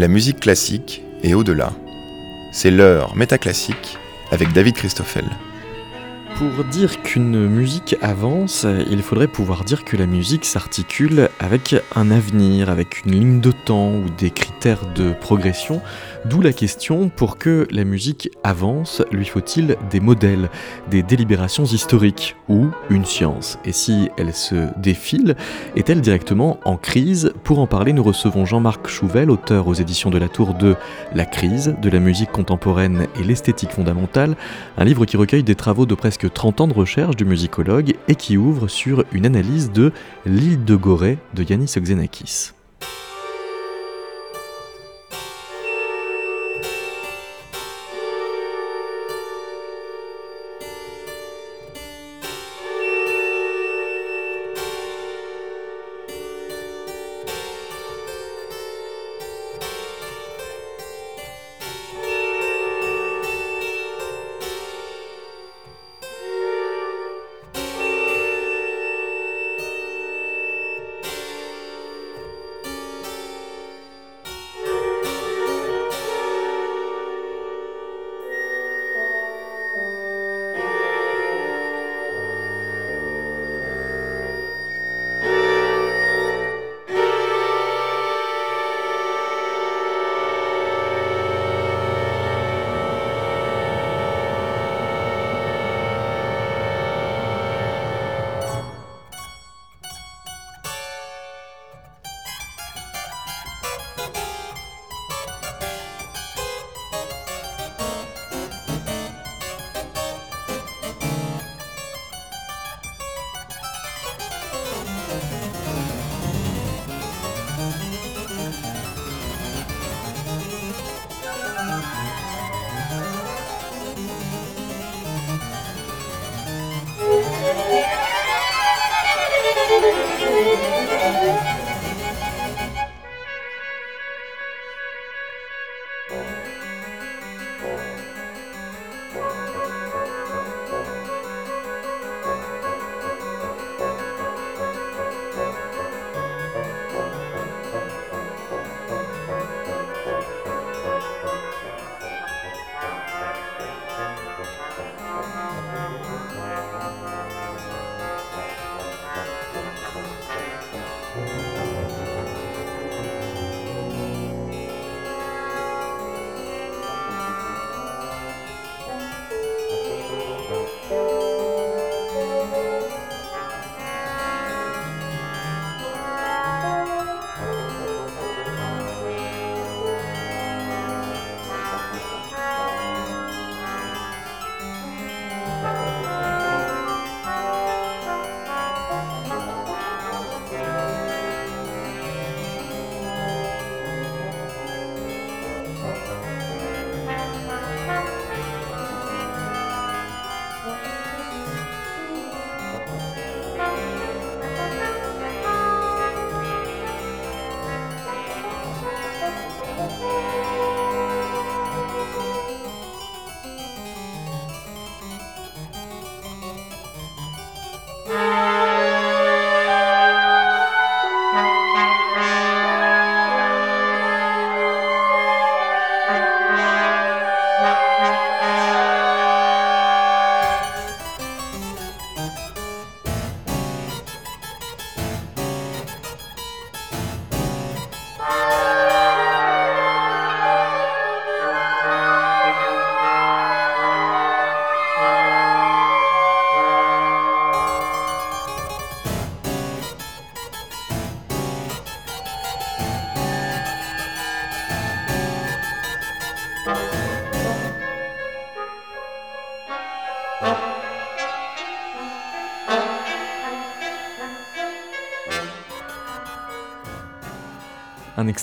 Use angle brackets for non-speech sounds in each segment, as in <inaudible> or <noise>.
la musique classique et au-delà. C'est l'heure métaclassique avec David Christoffel. Pour dire qu'une musique avance, il faudrait pouvoir dire que la musique s'articule avec un avenir, avec une ligne de temps ou des critères de progression. D'où la question, pour que la musique avance, lui faut-il des modèles, des délibérations historiques ou une science? Et si elle se défile, est-elle directement en crise? Pour en parler, nous recevons Jean-Marc Chouvel, auteur aux éditions de la Tour de La crise de la musique contemporaine et l'esthétique fondamentale, un livre qui recueille des travaux de presque 30 ans de recherche du musicologue et qui ouvre sur une analyse de L'île de Gorée de Yanis Xenakis.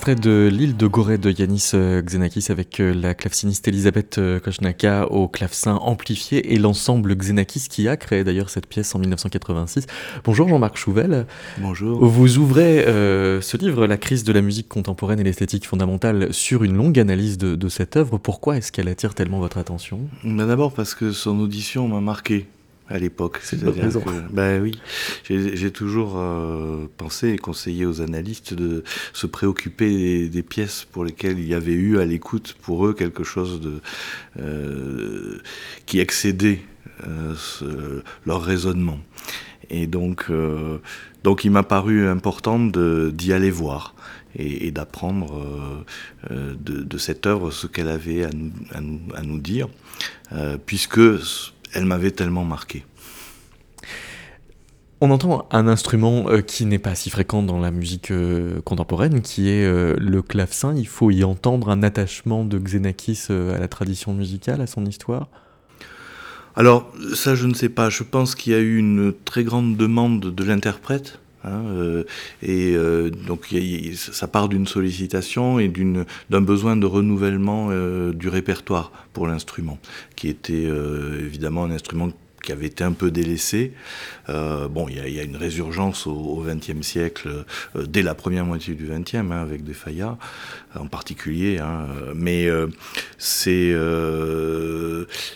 Extrait de L'île de Gorée de Yanis euh, Xenakis avec euh, la claveciniste Elisabeth euh, Koshnaka au clavecin amplifié et l'ensemble Xenakis qui a créé d'ailleurs cette pièce en 1986. Bonjour Jean-Marc Chouvel. Bonjour. Vous ouvrez ce livre, La crise de la musique contemporaine et l'esthétique fondamentale, sur une longue analyse de, de cette œuvre. Pourquoi est-ce qu'elle attire tellement votre attention? Bah, D'abord parce que son audition m'a marqué. À l'époque. C'est raison. Ben oui, j'ai toujours euh, pensé et conseillé aux analystes de se préoccuper des, pièces pour lesquelles il y avait eu à l'écoute pour eux quelque chose de euh, qui excédait euh, leur raisonnement. Et donc, donc il m'a paru important d'y aller voir et, d'apprendre de, de, cette œuvre ce qu'elle avait à nous, à nous, à nous dire, puisque elle m'avait tellement marqué. On entend un instrument euh, qui n'est pas si fréquent dans la musique euh, contemporaine, qui est euh, le clavecin. Il faut y entendre un attachement de Xenakis à la tradition musicale, à son histoire Alors, ça, je ne sais pas. Je pense qu'il y a eu une très grande demande de l'interprète. Hein, et donc ça part d'une sollicitation et d'un besoin de renouvellement du répertoire pour l'instrument, qui était évidemment un instrument qui avait été un peu délaissé. Euh, bon, il y, a une résurgence au XXe siècle, euh, dès la première moitié du XXe, hein, avec des Fayas en particulier. Hein, mais euh, c'est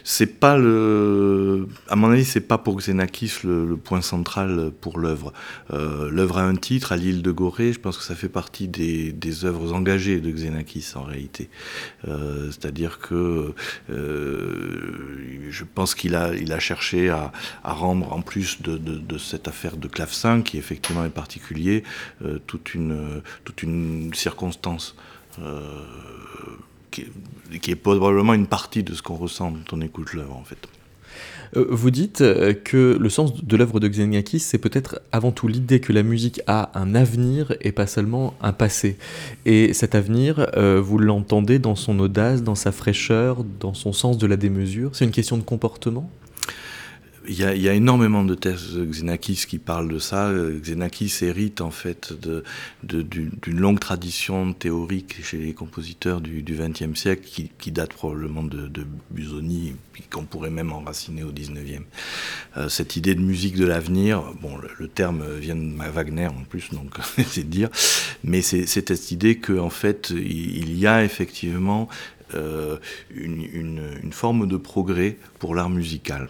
c'est pas le, à mon avis, c'est pas pour Xenakis le, point central pour l'œuvre. l'œuvre a un titre, à l'île de Gorée. Je pense que ça fait partie des, des œuvres engagées de Xenakis en réalité. C'est-à-dire que je pense qu'il a il a cherché à, rendre, en plus de, cette affaire de clavecin, qui effectivement est particulier, euh, toute, une, toute une circonstance. Euh, qui, est probablement une partie de ce qu'on ressent quand on écoute l'œuvre en fait. Euh, vous dites que le sens de l'œuvre de Xeniakis, c'est peut-être avant tout l'idée que la musique a un avenir et pas seulement un passé. Et cet avenir, vous l'entendez dans son audace, dans sa fraîcheur, dans son sens de la démesure? C'est une question de comportement? Il y, a, il y, a, énormément de thèses de Xenakis qui parlent de ça. Xenakis hérite en fait d'une de, longue tradition théorique chez les compositeurs du XXe siècle qui, qui, date probablement de, de Busoni, qu'on pourrait même enraciner au XIXe. Euh, cette idée de musique de l'avenir, bon, le, terme vient de Wagner en plus, donc <laughs> c'est dire, mais c'est cette idée qu'en en fait il y a effectivement euh, une, une, une, forme de progrès pour l'art musical.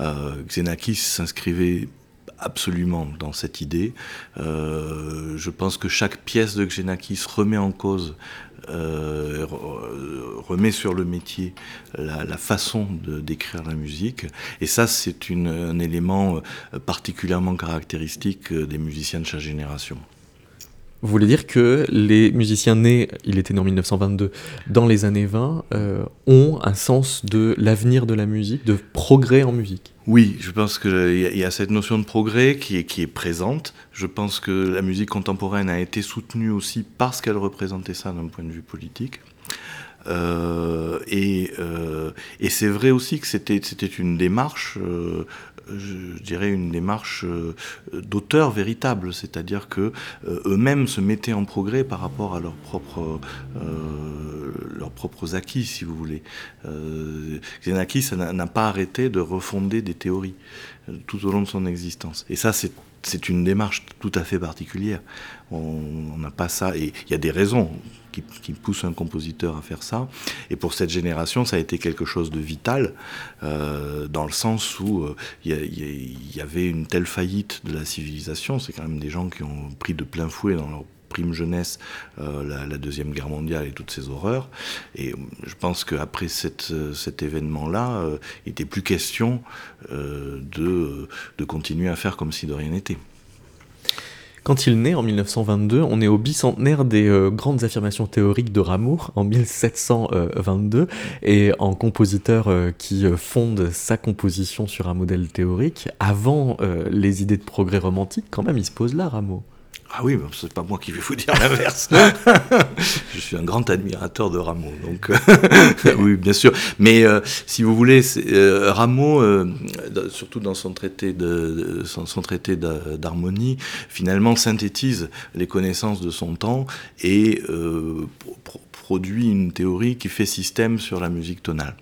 Euh, Xenakis s'inscrivait absolument dans cette idée. Euh, je pense que chaque pièce de Xenakis remet en cause, euh, remet sur le métier la, façon d'écrire la musique. Et ça, c'est un élément particulièrement caractéristique des musiciens de chaque génération. Vous voulez dire que les musiciens nés, il était né en 1922, dans les années 20, euh, ont un sens de l'avenir de la musique, de progrès en musique? Oui, je pense qu'il y, a cette notion de progrès qui est, présente. Je pense que la musique contemporaine a été soutenue aussi parce qu'elle représentait ça d'un point de vue politique. Euh, et, euh, c'est vrai aussi que c'était une démarche euh, je dirais, une démarche euh, d'auteur véritable, c'est-à-dire que euh, eux-mêmes se mettaient en progrès par rapport à leurs propres, euh, leurs propres acquis, si vous voulez. Xenakis n'a pas arrêté de refonder des théories tout au long de son existence. Et ça, c'est c'est une démarche tout à fait particulière. On n'a pas ça, et il y a des raisons qui, poussent un compositeur à faire ça. Et pour cette génération, ça a été quelque chose de vital, euh, dans le sens où euh, il y, avait une telle faillite de la civilisation. C'est quand même des gens qui ont pris de plein fouet dans leur prime jeunesse euh, la, Deuxième Guerre mondiale et toutes ces horreurs. Et je pense qu'après cet événement-là, il n'était plus question de, de continuer à faire comme si de rien n'était. Quand il naît en 1922, on est au bicentenaire des euh, grandes affirmations théoriques de Rameau en 1722 et en compositeur euh, qui euh, fonde sa composition sur un modèle théorique. Avant les idées de progrès romantique, quand même, il se pose là, Rameau. Ah oui, c'est pas moi qui vais vous dire l'inverse. <laughs> je suis un grand admirateur de Rameau, donc <laughs> oui, bien sûr. Mais euh, si vous voulez, euh, Rameau, euh, surtout dans son traité de, son, traité d'harmonie, finalement synthétise les connaissances de son temps et produit une théorie qui fait système sur la musique tonale.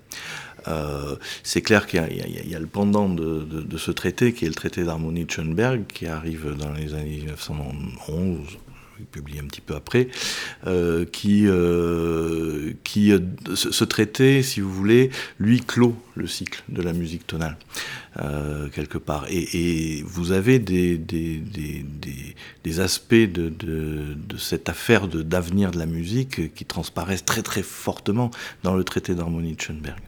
Euh, c'est clair qu'il y, a le pendant de, ce traité, qui est le traité d'harmonie de Schoenberg, qui arrive dans les années 1911, publié un petit peu après, qui, qui ce traité, si vous voulez, lui clôt le cycle de la musique tonale. quelque part. Et, vous avez des, aspects de, cette affaire d'avenir de, la musique qui transparaissent très très fortement dans le traité d'harmonie de Schoenberg.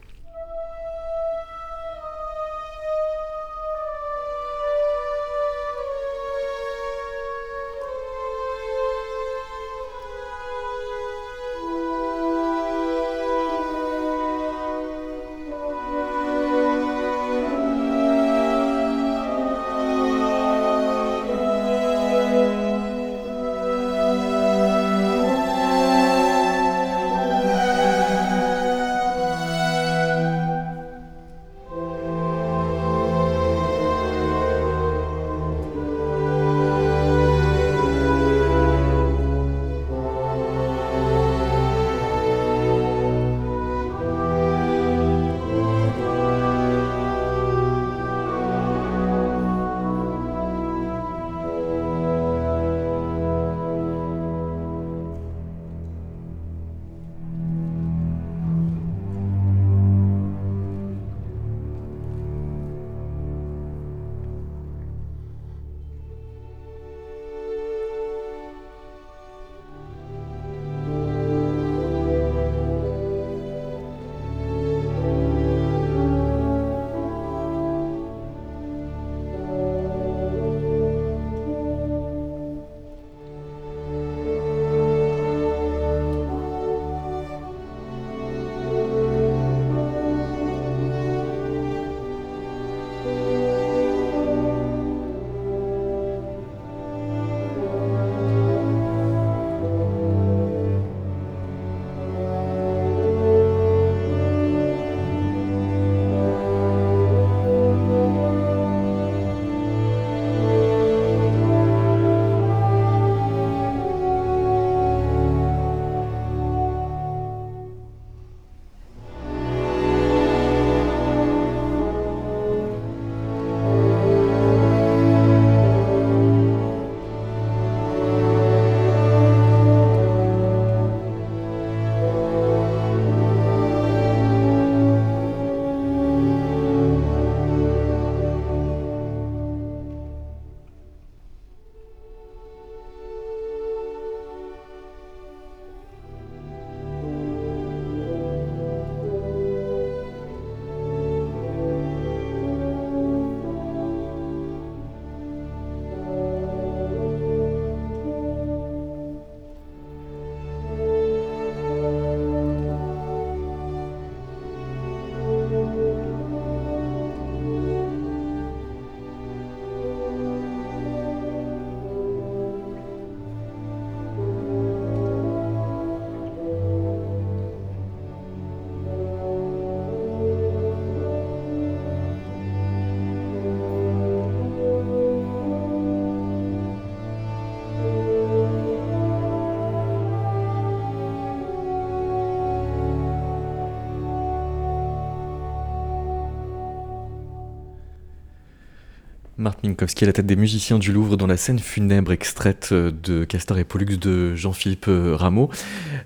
Martin Minkowski à la tête des musiciens du Louvre dans la scène funèbre extraite euh, de Castor et Pollux de Jean-Philippe euh, Rameau.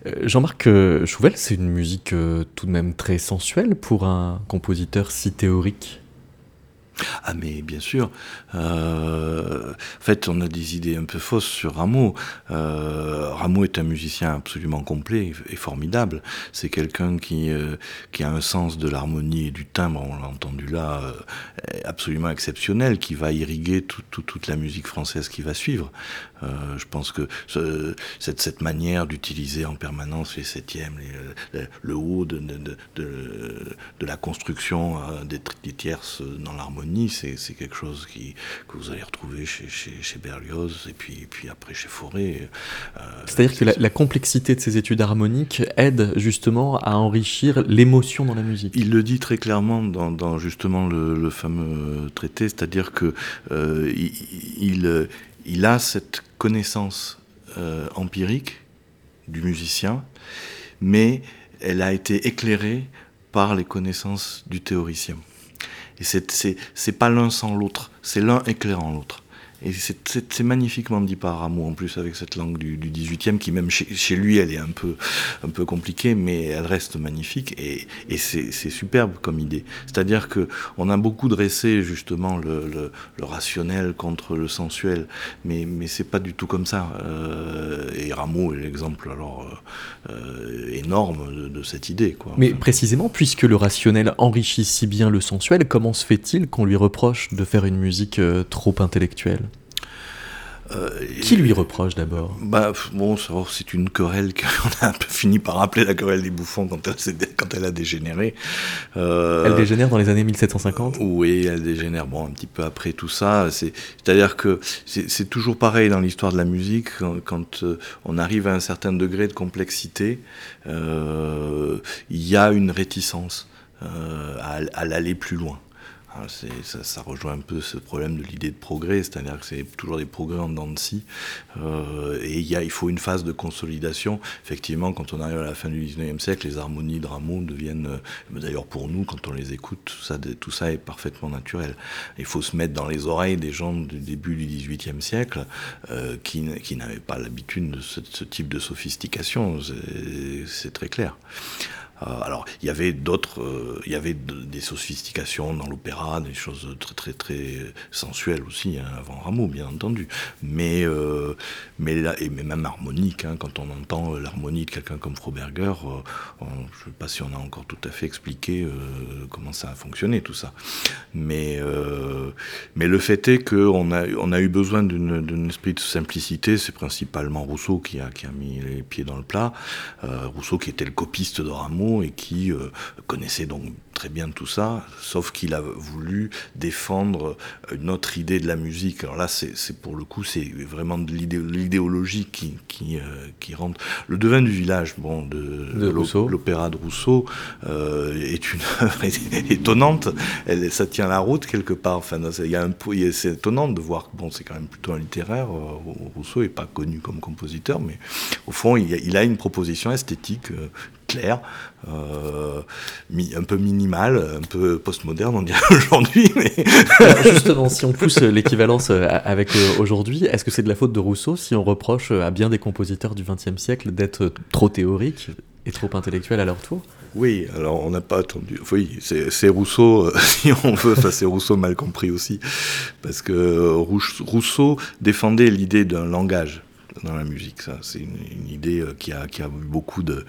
Euh, Jean-Marc Chouvel, c'est une musique tout de même très sensuelle pour un compositeur si théorique. Ah mais bien sûr. Euh, en fait, on a des idées un peu fausses sur Rameau. Euh, Rameau est un musicien absolument complet et formidable. C'est quelqu'un qui, euh, qui a un sens de l'harmonie et du timbre, on l'a entendu là, absolument exceptionnel, qui va irriguer toute la musique française qui va suivre. Je pense que ce, cette, cette, manière d'utiliser en permanence les septièmes, le haut de, de, de, de la construction des, des tierces dans l'harmonie, c'est quelque chose qui, que vous allez retrouver chez, chez, Berlioz et puis, puis après chez Fauré. Euh, C'est-à-dire que la, complexité de ces études harmoniques aide justement à enrichir l'émotion dans la musique. Il le dit très clairement dans, justement le, fameux traité, c'est-à-dire que euh, il, il, a cette connaissance euh, empirique du musicien, mais elle a été éclairée par les connaissances du théoricien. Et c'est pas l'un sans l'autre, c'est l'un éclairant l'autre. Et c'est magnifiquement dit par Rameau, en plus, avec cette langue du, du 18e, qui même chez, lui, elle est un peu, un peu compliquée, mais elle reste magnifique, et, c'est superbe comme idée. C'est-à-dire que on a beaucoup dressé, justement, le, rationnel contre le sensuel, mais, mais c'est pas du tout comme ça. Euh, et Rameau est l'exemple, alors, euh, énorme de, de, cette idée. Quoi. Mais précisément, puisque le rationnel enrichit si bien le sensuel, comment se fait-il qu'on lui reproche de faire une musique euh, trop intellectuelle? Euh, Qui lui reproche d'abord bah, Bon, c'est une querelle qu'on <laughs> a un peu fini par appeler la querelle des bouffons quand elle, quand elle a dégénéré. Euh, elle dégénère dans les années 1750 Oui, elle dégénère bon, un petit peu après tout ça. C'est-à-dire que c'est toujours pareil dans l'histoire de la musique, quand, euh, on arrive à un certain degré de complexité, euh, il y a une réticence euh, à, à l'aller plus loin. Ah, ça, rejoint un peu ce problème de l'idée de progrès, c'est-à-dire que c'est toujours des progrès en dents de scie. Euh, et il, faut une phase de consolidation. Effectivement, quand on arrive à la fin du 19e siècle, les harmonies de Rameau deviennent, euh, d'ailleurs pour nous, quand on les écoute, tout ça, est parfaitement naturel. Il faut se mettre dans les oreilles des gens du début du 18e siècle euh, qui, n'avaient pas l'habitude de ce, type de sophistication, c'est très clair. Euh, alors, il y avait d'autres, euh, il y avait des sophistications dans l'opéra, des choses très très très sensuelles aussi, hein, avant Rameau, bien entendu. Mais, euh, mais, là, et même harmonique, hein, quand on entend l'harmonie de quelqu'un comme Froberger, je ne sais pas si on a encore tout à fait expliqué comment ça a fonctionné tout ça. Mais, mais le fait est qu'on a, on a eu besoin d'un esprit de simplicité, c'est principalement Rousseau qui a, qui a mis les pieds dans le plat. Rousseau qui était le copiste de Rameau et qui euh, connaissait donc très bien tout ça, sauf qu'il a voulu défendre une autre idée de la musique. Alors là, c'est pour le coup, c'est vraiment de l'idéologie qui, qui, euh, qui, rentre. Le devin du village, bon, de, de l'opéra de Rousseau, euh, est une œuvre <laughs> étonnante. Elle, ça tient la route quelque part. Enfin, il y a un, c'est étonnant de voir que bon, c'est quand même plutôt un littéraire. Rousseau n'est pas connu comme compositeur, mais au fond, il, a, il a une proposition esthétique clair, euh, un peu minimal, un peu postmoderne, on dirait <laughs> aujourd'hui. Mais... justement, si on pousse l'équivalence euh, avec euh, aujourd'hui, est-ce que c'est de la faute de Rousseau si on reproche à bien des compositeurs du XXe siècle d'être trop théoriques et trop intellectuels à leur tour? Oui, alors on n'a pas attendu. Oui, c'est Rousseau, <laughs> si on veut, ça c'est Rousseau mal compris aussi, parce que Rousseau défendait l'idée d'un langage dans la musique. Ça, c'est une, idée euh, qui a, qui a beaucoup de,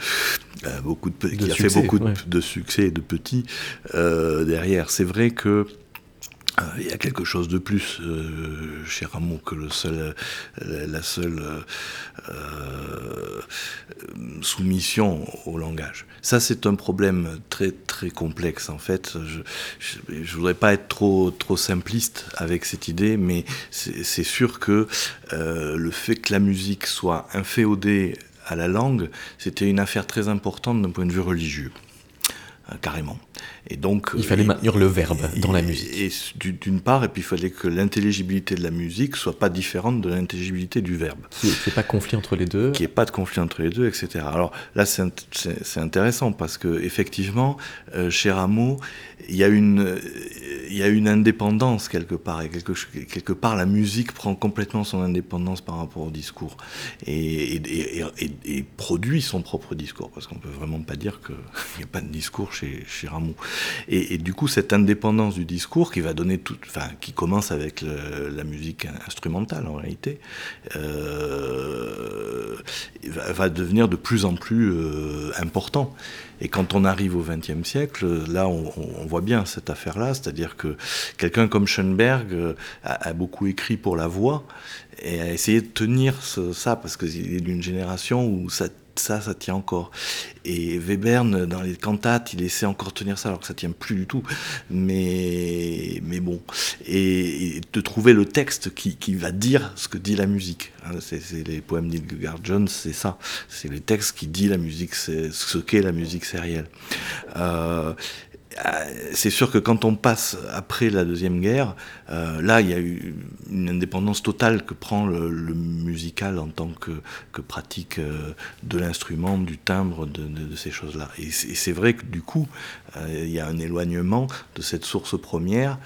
euh, beaucoup de, qui a fait beaucoup de, succès et de petits euh, derrière. C'est vrai que il y a quelque chose de plus euh, chez Rameau que le seul, la seule euh, soumission au langage. Ça, c'est un problème très très complexe en fait. Je, je, voudrais pas être trop trop simpliste avec cette idée, mais c'est sûr que euh, le fait que la musique soit inféodée à la langue, c'était une affaire très importante d'un point de vue religieux, carrément. Et donc, il fallait maintenir le verbe dans la musique. Et, d'une part, et puis il fallait que l'intelligibilité de la musique soit pas différente de l'intelligibilité du verbe. Qu'il n'y ait pas de conflit entre les deux. Qu'il n'y ait pas de conflit entre les deux, etc. Alors là, c'est intéressant parce que effectivement, euh, chez Rameau, il y a une, il y a une indépendance quelque part et quelque, quelque part la musique prend complètement son indépendance par rapport au discours et, et, et produit son propre discours parce qu'on peut vraiment pas dire qu'il <laughs> n'y a pas de discours chez, chez Rameau. Et, du coup, cette indépendance du discours qui va donner tout, enfin, qui commence avec la musique instrumentale en réalité, euh, va, devenir de plus en plus euh, important. Et quand on arrive au XXe siècle, là, on, voit bien cette affaire-là, c'est-à-dire que quelqu'un comme Schoenberg euh, a, beaucoup écrit pour la voix et a essayé de tenir ça parce qu'il est d'une génération où ça ça, ça tient encore. Et Webern, dans les cantates, il essaie encore tenir ça, alors que ça tient plus du tout. Mais, mais bon. Et, de trouver le texte qui, qui, va dire ce que dit la musique. Hein, c'est les poèmes d'Hildegard Jones, c'est ça. C'est les textes qui disent la musique, c'est ce qu'est la musique sérielle. Euh, c'est sûr que quand on passe après la Deuxième Guerre, euh, là, il y a eu une indépendance totale que prend le, musical en tant que, que pratique euh, de l'instrument, du timbre, de, ces choses-là. Et c'est vrai que du coup, euh, il y a un éloignement de cette source première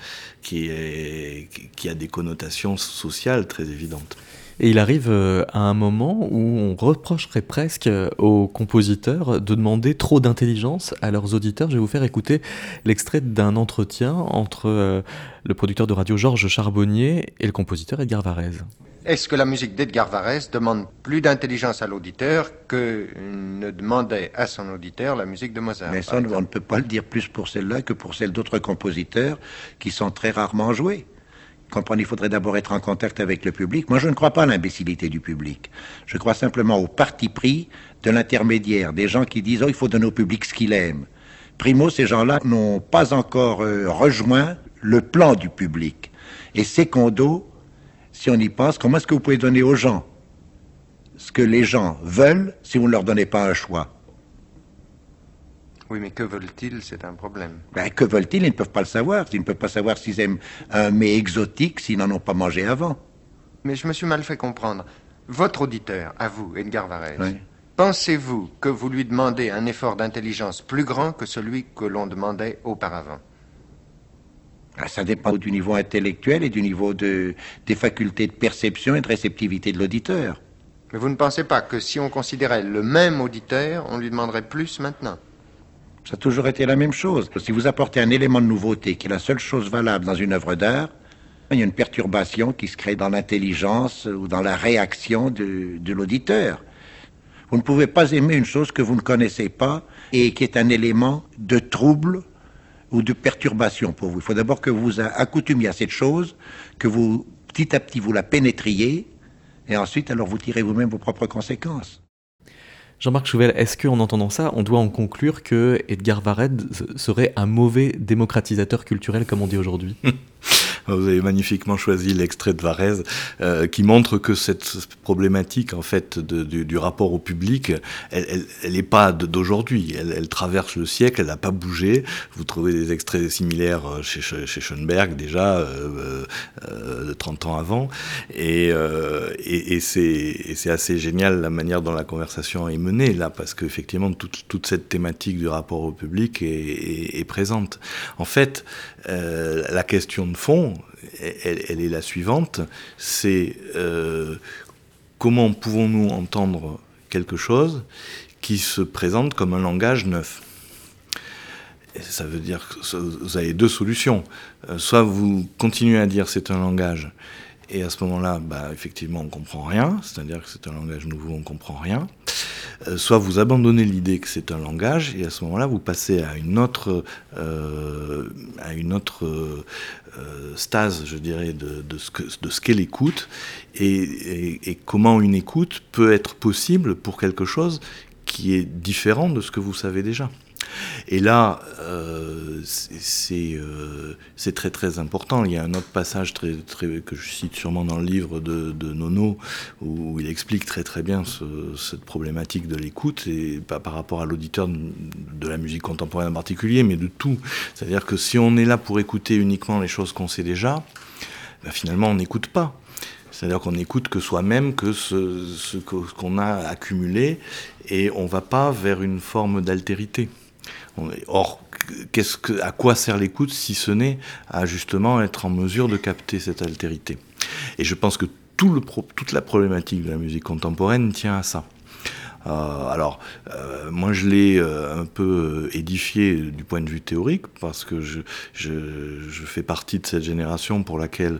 qui a des connotations sociales très évidentes. Et il arrive euh, à un moment où on reprocherait presque euh, aux compositeurs de demander trop d'intelligence à leurs auditeurs. Je vais vous faire écouter l'extrait d'un entretien entre euh, le producteur de radio Georges Charbonnier et le compositeur Edgar Varèse. Est-ce que la musique d'Edgar Varèse demande plus d'intelligence à l'auditeur que ne demandait à son auditeur la musique de Mozart Mais ça, on ne peut pas le dire plus pour celle-là que pour celle d'autres compositeurs qui sont très rarement joués il faudrait d'abord être en contact avec le public. Moi, je ne crois pas à l'imbécilité du public. Je crois simplement au parti pris de l'intermédiaire, des gens qui disent, oh, il faut donner au public ce qu'il aime. Primo, ces gens-là n'ont pas encore euh, rejoint le plan du public. Et secondo, si on y pense, comment est-ce que vous pouvez donner aux gens ce que les gens veulent si vous ne leur donnez pas un choix? Oui, mais que veulent-ils? C'est un problème. Ben, que veulent-ils? Ils ne peuvent pas le savoir. Ils ne peuvent pas savoir s'ils aiment un mets exotique s'ils n'en ont pas mangé avant. Mais je me suis mal fait comprendre. Votre auditeur, à vous, Edgar Varese, pensez-vous que vous lui demandez un effort d'intelligence plus grand que celui que l'on demandait auparavant? Ah, Ça dépend du niveau intellectuel et du niveau de, des facultés de perception et de réceptivité de l'auditeur. Mais vous ne pensez pas que si on considérait le même auditeur, on lui demanderait plus maintenant? Ça a toujours été la même chose. Si vous apportez un élément de nouveauté qui est la seule chose valable dans une œuvre d'art, il y a une perturbation qui se crée dans l'intelligence ou dans la réaction de, de l'auditeur. Vous ne pouvez pas aimer une chose que vous ne connaissez pas et qui est un élément de trouble ou de perturbation pour vous. Il faut d'abord que vous vous accoutumiez à cette chose, que vous, petit à petit, vous la pénétriez, et ensuite, alors vous tirez vous-même vos propres conséquences. Jean-Marc Chouvel, est-ce qu'en entendant ça, on doit en conclure que Edgar Varède serait un mauvais démocratisateur culturel, comme on dit aujourd'hui? <laughs> Vous avez magnifiquement choisi l'extrait de Varese euh, qui montre que cette problématique en fait du, rapport au public, elle n'est pas d'aujourd'hui. Elle, traverse le siècle, elle n'a pas bougé. Vous trouvez des extraits similaires euh, chez, chez Schoenberg déjà euh, 30 ans avant, et, c'est assez génial la manière dont la conversation est menée là, parce qu'effectivement toute, cette thématique du rapport au public est présente. En fait, la question de fond elle, est la suivante, c'est euh, comment pouvons-nous entendre quelque chose qui se présente comme un langage neuf? Ça veut dire que vous avez deux solutions. Euh, soit vous continuez à dire c'est un langage, et à ce moment-là, bah, effectivement, on comprend rien, c'est-à-dire que c'est un langage nouveau, on comprend rien. Euh, soit vous abandonnez l'idée que c'est un langage, et à ce moment-là, vous passez à une autre, à une autre euh, stase, je dirais, de, ce qu'est l'écoute et, et, comment une écoute peut être possible pour quelque chose qui est différent de ce que vous savez déjà. Et là, euh, euh, c'est très très important. Il y a un autre passage très, très, que je cite sûrement dans le livre de, Nono, où, il explique très très bien cette problématique de l'écoute, et pas par rapport à l'auditeur de, la musique contemporaine en particulier, mais de tout. C'est-à-dire que si on est là pour écouter uniquement les choses qu'on sait déjà, ben finalement on n'écoute pas. C'est-à-dire qu'on n'écoute que soi-même, que ce, ce qu'on a accumulé, et on ne va pas vers une forme d'altérité. Or, qu'est-ce que, à quoi sert l'écoute si ce n'est à justement être en mesure de capter cette altérité? Et je pense que toute la problématique de la musique contemporaine tient à ça. Euh, alors, euh, moi, je l'ai euh, un peu édifié du point de vue théorique, parce que je, je, fais partie de cette génération pour laquelle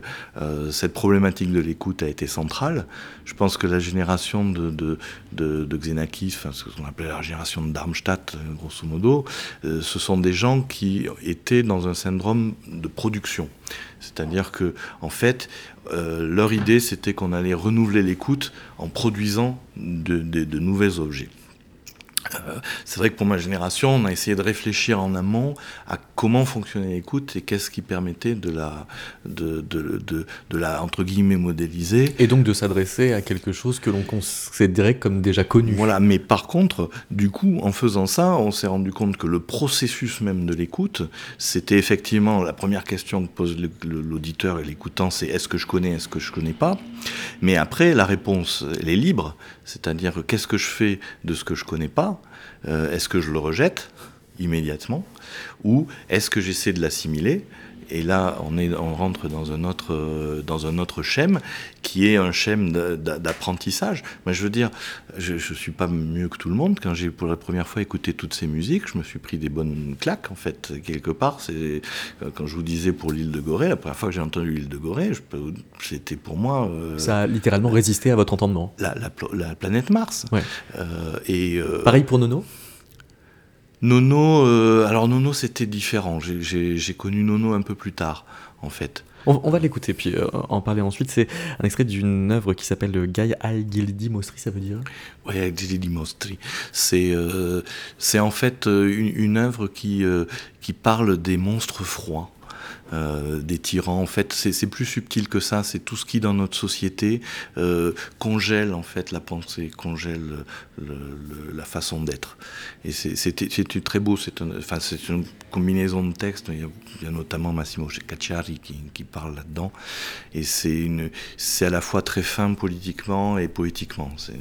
cette problématique de l'écoute a été centrale. Je pense que la génération de, de, de, Xenakis, ce qu'on appelait la génération de Darmstadt, grosso modo, ce sont des gens qui étaient dans un syndrome de production. C'est-à-dire que, en fait, euh, leur idée, c'était qu'on allait renouveler l'écoute en produisant de, de, nouveaux objets. Euh, c'est vrai que pour ma génération, on a essayé de réfléchir en amont à comment fonctionnait l'écoute et qu'est-ce qui permettait de la, de, de, de, de, la, entre guillemets, modéliser. Et donc de s'adresser à quelque chose que l'on considérait comme déjà connu. Voilà, mais par contre, du coup, en faisant ça, on s'est rendu compte que le processus même de l'écoute, c'était effectivement la première question que pose l'auditeur et l'écoutant, c'est est-ce que je connais, est-ce que je connais pas? Mais après, la réponse, elle est libre, c'est-à-dire qu'est-ce que je fais de ce que je connais pas? Est-ce que je le rejette immédiatement ou est-ce que j'essaie de l'assimiler et là, on, est, on rentre dans un autre, euh, dans un autre schème qui est un schème d'apprentissage. Moi, je veux dire, je ne suis pas mieux que tout le monde. Quand j'ai pour la première fois écouté toutes ces musiques, je me suis pris des bonnes claques, en fait, quelque part. C'est Quand je vous disais pour l'île de Gorée, la première fois que j'ai entendu l'île de Gorée, c'était pour moi... Euh, Ça a littéralement résisté à votre entendement. La, la, planète Mars. Ouais. Euh, et, Pareil pour Nono? Nono, euh, alors Nono c'était différent. J'ai connu Nono un peu plus tard, en fait. On, va l'écouter puis euh, en parler ensuite. C'est un extrait d'une œuvre qui s'appelle Gaï Al-Gildi Mostri, ça veut dire? Oui, Al-Gildi Mostri. C'est euh, en fait une, une œuvre qui, qui parle des monstres froids. Euh, des tyrans. En fait, c'est plus subtil que ça. C'est tout ce qui, dans notre société, euh, congèle en fait la pensée, congèle la façon d'être. Et c'est très beau. C'est enfin, une combinaison de textes. Il y a, notamment Massimo Cacciari qui, qui parle là-dedans. Et c'est à la fois très fin politiquement et poétiquement. C'est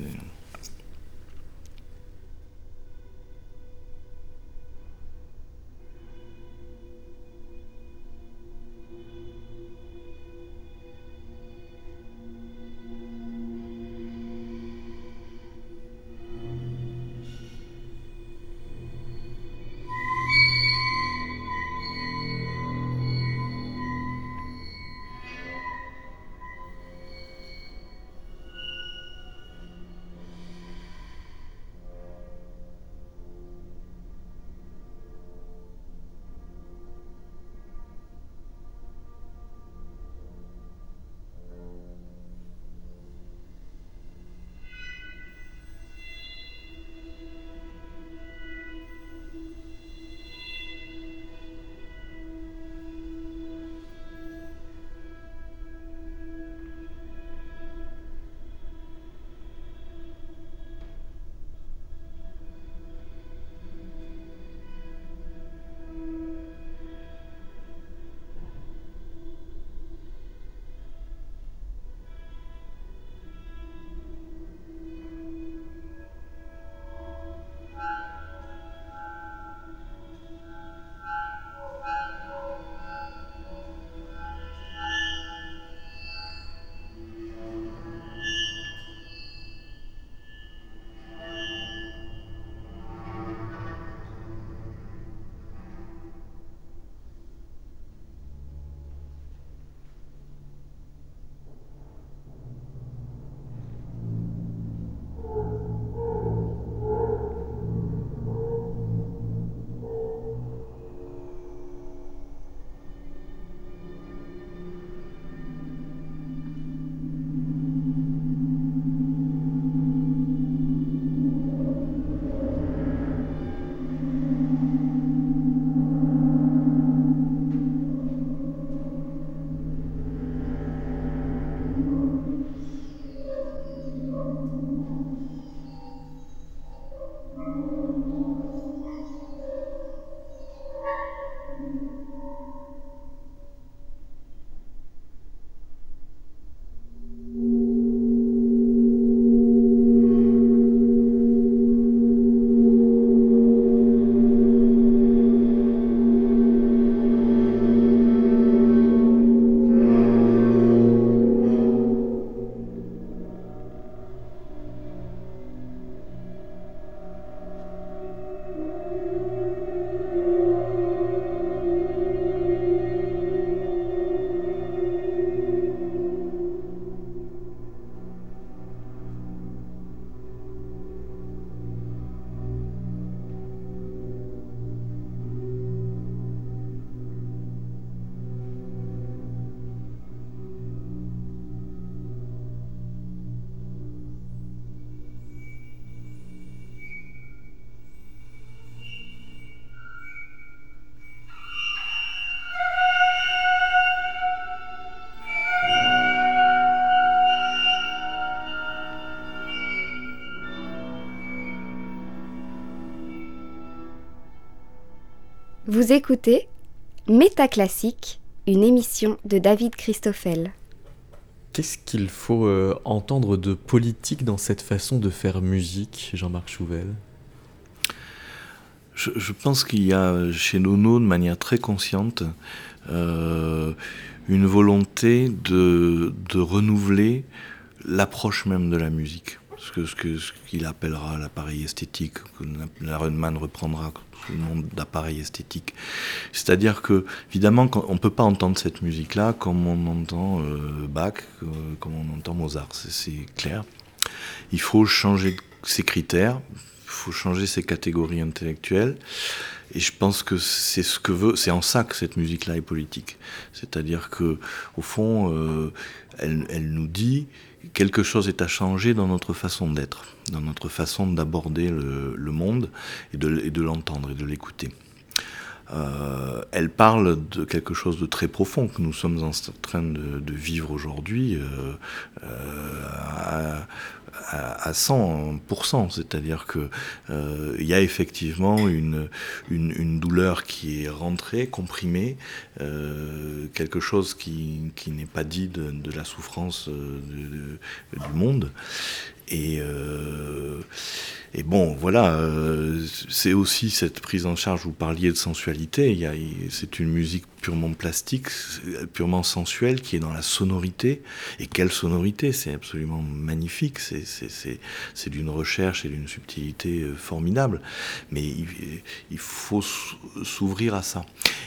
Vous écoutez Métaclassique, une émission de David Christoffel. Qu'est-ce qu'il faut euh, entendre de politique dans cette façon de faire musique, Jean-Marc Chouvel? Je, pense qu'il y a chez Nono, de manière très consciente, euh, une volonté de, renouveler l'approche même de la musique. Ce qu'il que, ce qu'il appellera l'appareil esthétique, que Runman reprendra le monde d'appareil esthétique. C'est-à-dire que, évidemment, on ne peut pas entendre cette musique-là comme on entend euh, Bach, euh, comme on entend Mozart, c'est clair. Il faut changer ses critères, il faut changer ses catégories intellectuelles. Et je pense que c'est ce que veut, c'est en ça que cette musique-là est politique. C'est-à-dire que, au fond, euh, elle, elle, nous dit quelque chose est à changer dans notre façon d'être, dans notre façon d'aborder le, monde et de, l'entendre et de l'écouter. Euh, elle parle de quelque chose de très profond que nous sommes en train de, de vivre aujourd'hui euh, euh, à, 100%, c'est-à-dire que euh, il y a effectivement une, une, douleur qui est rentrée, comprimée, euh, quelque chose qui, qui n'est pas dit de, la souffrance euh, du monde. Et, bon, voilà, c'est aussi cette prise en charge, vous parliez de sensualité, c'est une musique purement plastique, purement sensuel, qui est dans la sonorité. Et quelle sonorité C'est absolument magnifique. C'est d'une recherche et d'une subtilité euh, formidable. Mais il, faut s'ouvrir à ça.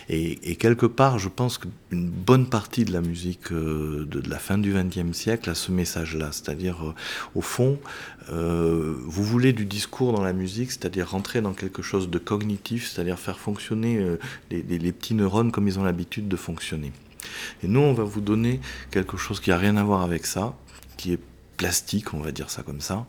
Et, quelque part, je pense qu'une bonne partie de la musique euh, de, la fin du XXe siècle a ce message-là. C'est-à-dire, euh, au fond, vous voulez du discours dans la musique, c'est-à-dire rentrer dans quelque chose de cognitif, c'est-à-dire faire fonctionner les, les petits neurones comme ils ont l'habitude de fonctionner. Et nous, on va vous donner quelque chose qui n'a rien à voir avec ça, qui est plastique, on va dire ça comme ça,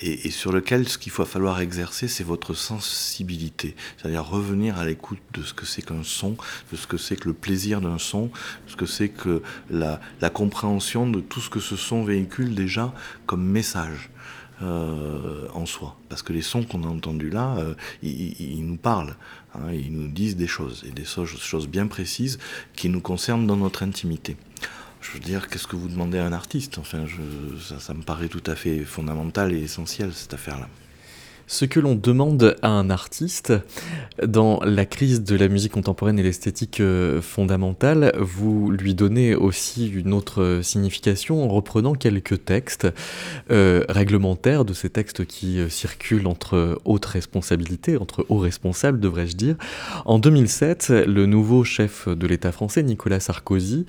et, sur lequel ce qu'il va falloir exercer, c'est votre sensibilité, c'est-à-dire revenir à l'écoute de ce que c'est qu'un son, de ce que c'est que le plaisir d'un son, de ce que c'est que la compréhension de tout ce que ce son véhicule déjà comme message. Euh, en soi. Parce que les sons qu'on a entendus là, euh, ils, nous parlent, hein, ils nous disent des choses, et des choses bien précises qui nous concernent dans notre intimité. Je veux dire, qu'est-ce que vous demandez à un artiste? Enfin, ça, ça me paraît tout à fait fondamental et essentiel, cette affaire-là. Ce que l'on demande à un artiste dans la crise de la musique contemporaine et l'esthétique euh, fondamentale, vous lui donnez aussi une autre signification en reprenant quelques textes euh, réglementaires de ces textes qui euh, circulent entre hautes responsabilités, entre hauts responsables devrais-je dire. En 2007, le nouveau chef de l'État français, Nicolas Sarkozy,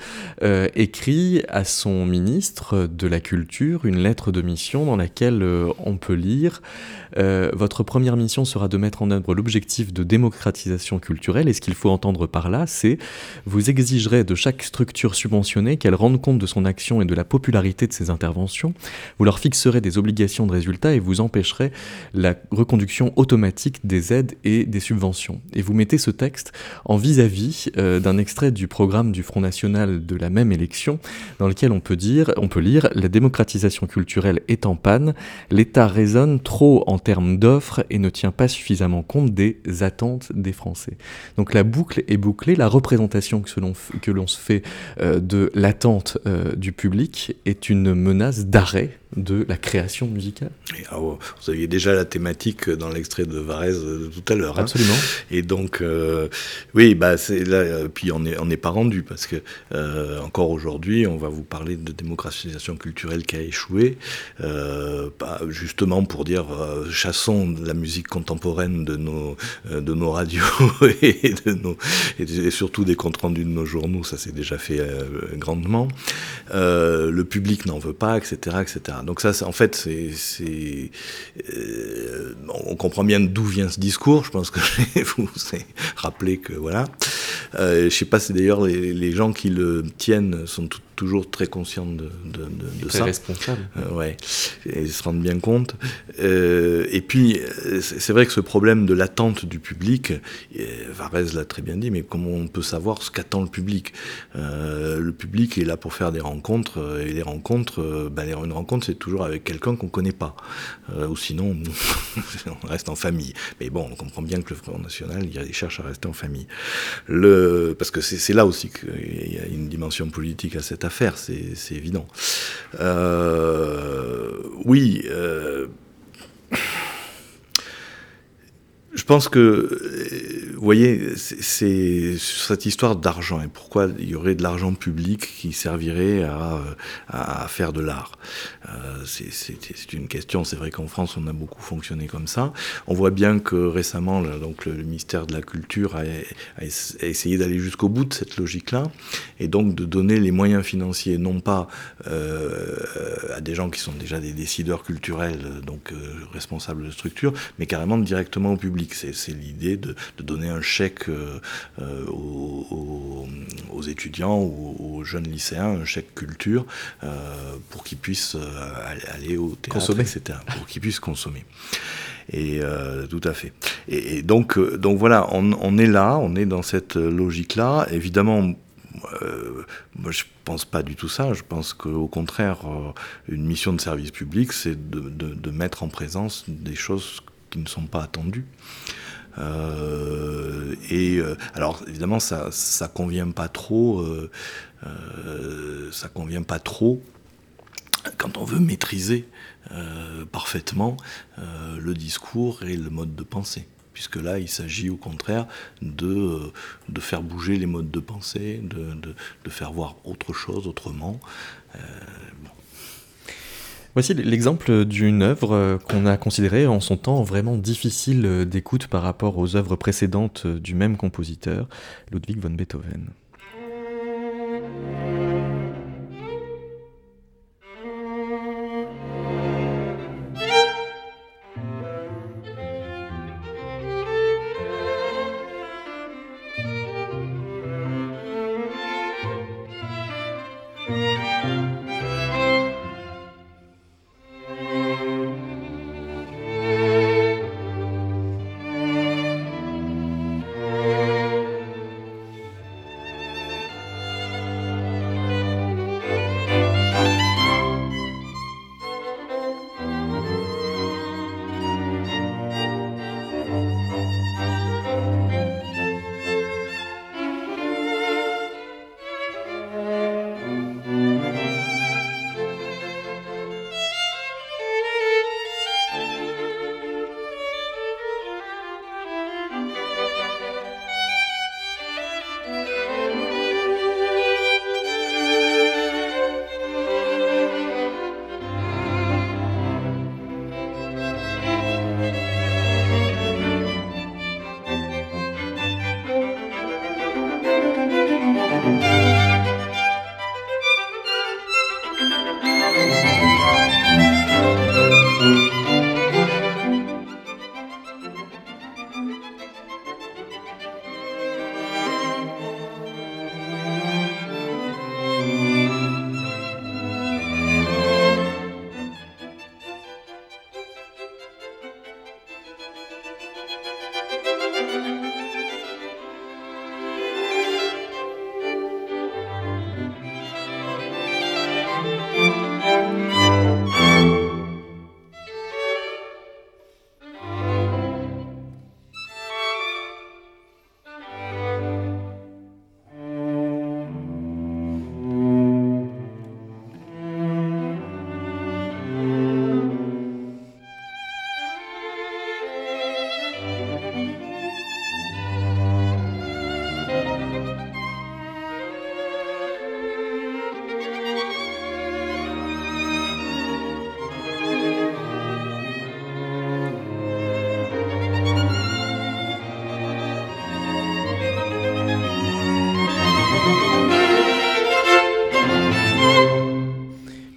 écrit à son ministre de la Culture une lettre de mission dans laquelle on peut lire votre première mission sera de mettre en œuvre l'objectif de démocratisation culturelle, et ce qu'il faut entendre par là, c'est vous exigerez de chaque structure subventionnée qu'elle rende compte de son action et de la popularité de ses interventions, vous leur fixerez des obligations de résultat et vous empêcherez la reconduction automatique des aides et des subventions. Et vous mettez ce texte en vis-à-vis euh, d'un extrait du programme du Front National de la même élection, dans lequel on peut dire, on peut lire, la démocratisation culturelle est en panne, l'État raisonne trop en termes d'offres et ne tient pas suffisamment compte des attentes des Français. Donc la boucle est bouclée, la représentation que l'on se fait euh, de l'attente euh, du public est une menace d'arrêt de la création musicale. Ah, vous aviez déjà la thématique dans l'extrait de Varese de tout à l'heure. Hein. Absolument. Et donc, euh, oui, bah, c'est là, euh, puis on n'est on est pas rendu parce que euh, encore aujourd'hui, on va vous parler de démocratisation culturelle qui a échoué, justement pour dire chassons la musique contemporaine de nos, de nos radios <laughs> et, de nos, et, surtout des comptes rendus de nos journaux, ça s'est déjà fait grandement. le public n'en veut pas, etc., etc. Donc ça, en fait, c'est, euh, on comprend bien d'où vient ce discours. Je pense que <laughs> vous vous rappelé que voilà. Euh, je sais pas si d'ailleurs les, gens qui le tiennent sont tout, toujours très conscients de, de, de, très ça. responsable. Euh, ouais, et se rendent bien compte. Euh, et puis, c'est vrai que ce problème de l'attente du public, Varese l'a très bien dit, mais comment on peut savoir ce qu'attend le public? Le public est là pour faire des rencontres, et les rencontres, ben, une rencontre, c'est toujours avec quelqu'un qu'on connaît pas. ou sinon, <laughs> on reste en famille. Mais bon, on comprend bien que le Front National, il cherche à rester en famille. Le, parce que c'est là aussi qu'il y a une dimension politique à cette affaire, c'est évident. Euh, oui. Euh, je pense que, vous voyez, c'est cette histoire d'argent et pourquoi il y aurait de l'argent public qui servirait à, à faire de l'art. Euh, c'est une question, c'est vrai qu'en France on a beaucoup fonctionné comme ça. On voit bien que récemment, donc, le, ministère de la Culture a, essayé d'aller jusqu'au bout de cette logique-là et donc de donner les moyens financiers, non pas euh, à des gens qui sont déjà des décideurs culturels, donc euh, responsables de structure, mais carrément directement au public. C'est l'idée de, donner un chèque euh, euh, aux, étudiants ou aux jeunes lycéens, un chèque culture, euh, pour qu'ils puissent aller au théâtre, consommer. etc., pour qu'ils puissent consommer. Et tout à fait. Et, donc, donc voilà, on, est là, on est dans cette logique-là. Évidemment, moi, je pense pas du tout ça. Je pense qu'au contraire, une mission de service public, c'est de, de, mettre en présence des choses qui ne sont pas attendus. Euh, et euh, alors évidemment ça ça convient pas trop euh, ça convient pas trop quand on veut maîtriser parfaitement le discours et le mode de pensée puisque là il s'agit au contraire de, de faire bouger les modes de pensée de, de, de faire voir autre chose autrement bon. Voici l'exemple d'une œuvre euh, qu'on a considérée en son temps vraiment difficile euh, d'écoute par rapport aux œuvres précédentes euh, du même compositeur, Ludwig von Beethoven.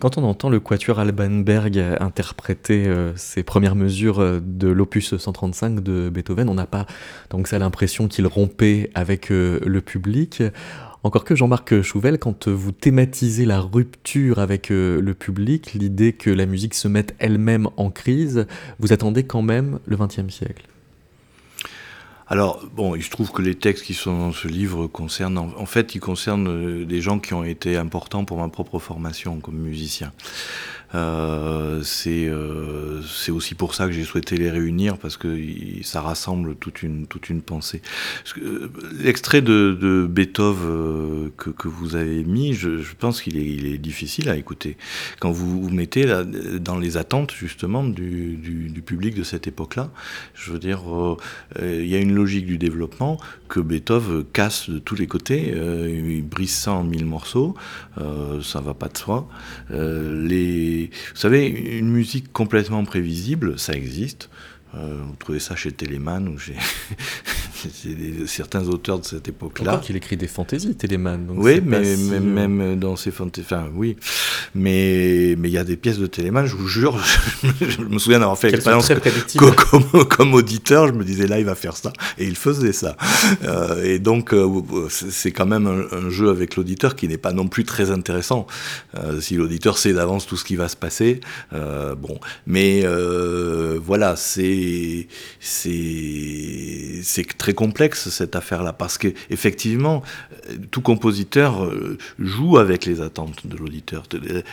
Quand on entend le quatuor Alban Berg interpréter euh, ses premières mesures euh, de l'opus 135 de Beethoven, on n'a pas donc ça l'impression qu'il rompait avec euh, le public. Encore que Jean-Marc Chouvel, quand vous thématisez la rupture avec le public, l'idée que la musique se mette elle-même en crise, vous attendez quand même le XXe siècle alors, bon, il se trouve que les textes qui sont dans ce livre concernent, en fait, ils concernent des gens qui ont été importants pour ma propre formation comme musicien. Euh, euh, c'est aussi pour ça que j'ai souhaité les réunir parce que ça rassemble toute une pensée. Euh, l'extrait de, Beethoven que, vous avez mis, je, pense qu'il est, il est, difficile à écouter quand vous vous mettez dans les attentes justement du public de cette époque-là. Je veux dire, il y a une logique du développement que Beethoven casse de tous les côtés. il brise ça en mille morceaux, ça va pas de soi. les vous savez, une musique complètement prévisible, ça existe. Euh, vous trouvez ça chez Telemann ou chez <laughs> certains auteurs de cette époque-là. Encore qu'il écrit des fantaisies, Telemann. oui, mais même, dans ses fantaisies. Enfin, oui. Mais mais il y a des pièces de Telemann, je vous jure, <laughs> je, me souviens d'avoir fait l'expérience comme, comme, auditeur, je me disais là, il va faire ça. Et il faisait ça. Euh, et donc, euh, c'est quand même un, jeu avec l'auditeur qui n'est pas non plus très intéressant. si l'auditeur sait d'avance tout ce qui va se passer, bon. Mais voilà, c'est c'est très complexe cette affaire-là parce que effectivement tout compositeur euh, joue avec les attentes de l'auditeur.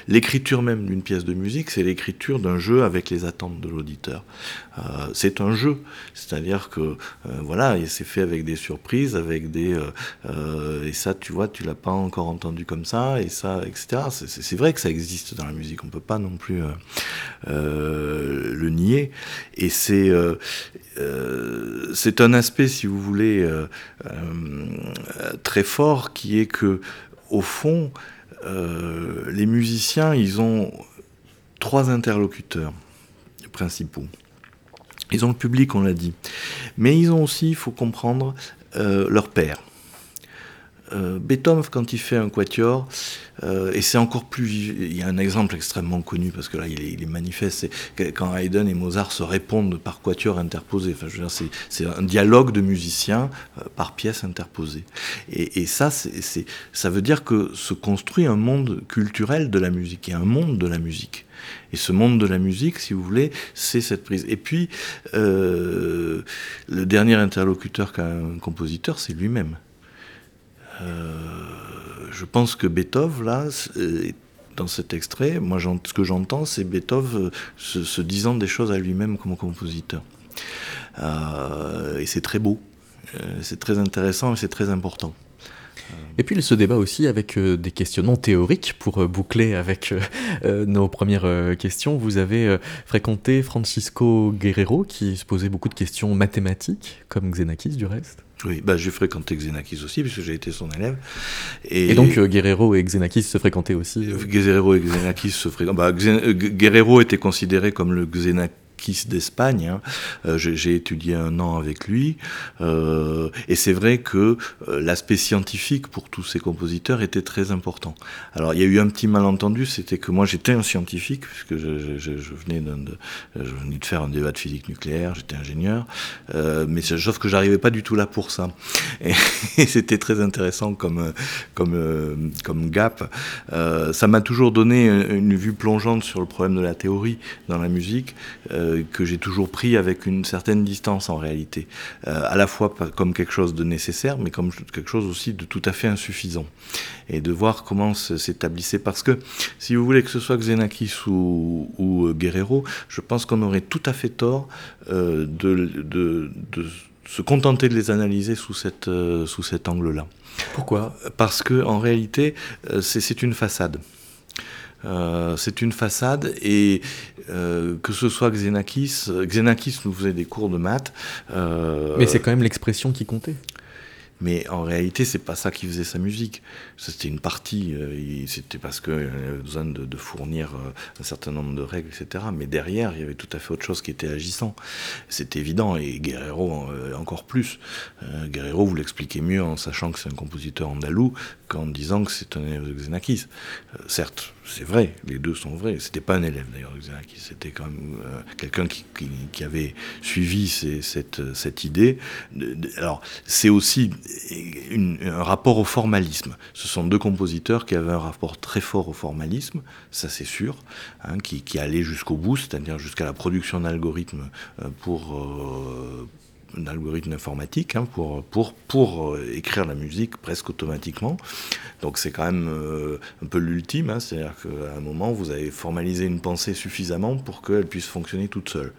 L'écriture même d'une pièce de musique, c'est l'écriture d'un jeu avec les attentes de l'auditeur. Euh, c'est un jeu, c'est-à-dire que euh, voilà, c'est fait avec des surprises, avec des et ça, tu vois, tu l'as pas encore entendu comme ça et ça, etc. C'est vrai que ça existe dans la musique, on peut pas non plus le nier et c'est c'est un aspect, si vous voulez, très fort qui est que, au fond, les musiciens, ils ont trois interlocuteurs principaux. Ils ont le public, on l'a dit. Mais ils ont aussi, il faut comprendre, euh, leur père. Euh, Beethoven, quand il fait un quatuor, euh, et c'est encore plus. Il y a un exemple extrêmement connu, parce que là, il est, manifeste, c'est quand Haydn et Mozart se répondent par quatuor interposé. Enfin, je veux dire, c'est un dialogue de musiciens euh, par pièce interposée. Et, ça, ça veut dire que se construit un monde culturel de la musique, et un monde de la musique. Et ce monde de la musique, si vous voulez, c'est cette prise. Et puis, le dernier interlocuteur qu'a un compositeur, c'est lui-même. Euh, je pense que Beethoven, là, dans cet extrait, moi, ce que j'entends, c'est Beethoven euh, se, disant des choses à lui-même comme compositeur. Euh, et c'est très beau, c'est très intéressant et c'est très important. Et puis il se débat aussi avec des questionnements théoriques pour boucler avec nos premières questions. Vous avez fréquenté Francisco Guerrero qui se posait beaucoup de questions mathématiques, comme Xenakis du reste. Oui, bah, j'ai fréquenté Xenakis aussi, puisque j'ai été son élève. Et, donc euh, Guerrero et Xenakis se fréquentaient aussi euh Guerrero et Xenakis se fréquentaient. Bah, euh, Guerrero était considéré comme le Xenakis d'Espagne. Hein. Euh, j'ai étudié un an avec lui, euh, et c'est vrai que euh, l'aspect scientifique pour tous ces compositeurs était très important. Alors il y a eu un petit malentendu, c'était que moi j'étais un scientifique puisque je, venais de, faire un débat de physique nucléaire, j'étais ingénieur, mais sauf que j'arrivais pas du tout là pour ça. <laughs> Et, c'était très intéressant comme gap. ça m'a toujours donné une vue plongeante sur le problème de la théorie dans la musique. Que j'ai toujours pris avec une certaine distance en réalité, euh, à la fois comme quelque chose de nécessaire, mais comme quelque chose aussi de tout à fait insuffisant, et de voir comment s'établissait. Parce que si vous voulez que ce soit Xenakis ou, ou euh, Guerrero, je pense qu'on aurait tout à fait tort de, de, de se contenter de les analyser sous, cette, sous cet angle-là. Pourquoi? Parce que en réalité, c'est une façade. Euh, c'est une façade et euh, que ce soit Xenakis, Xenakis nous faisait des cours de maths. Euh, Mais c'est quand même l'expression qui comptait. Mais en réalité, c'est pas ça qui faisait sa musique. C'était une partie. Euh, c'était parce qu'il avait besoin de, fournir euh, un certain nombre de règles, etc. Mais derrière, il y avait tout à fait autre chose qui était agissant. C'est évident. Et Guerrero euh, encore plus. Guerrero vous l'expliquez mieux en sachant que c'est un compositeur andalou qu'en disant que c'est un élève de Xenakis. certes, c'est vrai. Les deux sont vrais. C'était pas un élève d'ailleurs. C'était quand même quelqu'un qui, avait suivi ces, cette, idée. Alors, c'est aussi un rapport au formalisme. Ce sont deux compositeurs qui avaient un rapport très fort au formalisme, ça c'est sûr, hein, qui, allaient jusqu'au bout, c'est-à-dire jusqu'à la production d'algorithmes euh, pour, euh, un algorithme informatique hein, pour, pour, pour euh, écrire la musique presque automatiquement. Donc c'est quand même un peu l'ultime, hein, c'est-à-dire qu'à un moment, vous avez formalisé une pensée suffisamment pour qu'elle puisse fonctionner toute seule.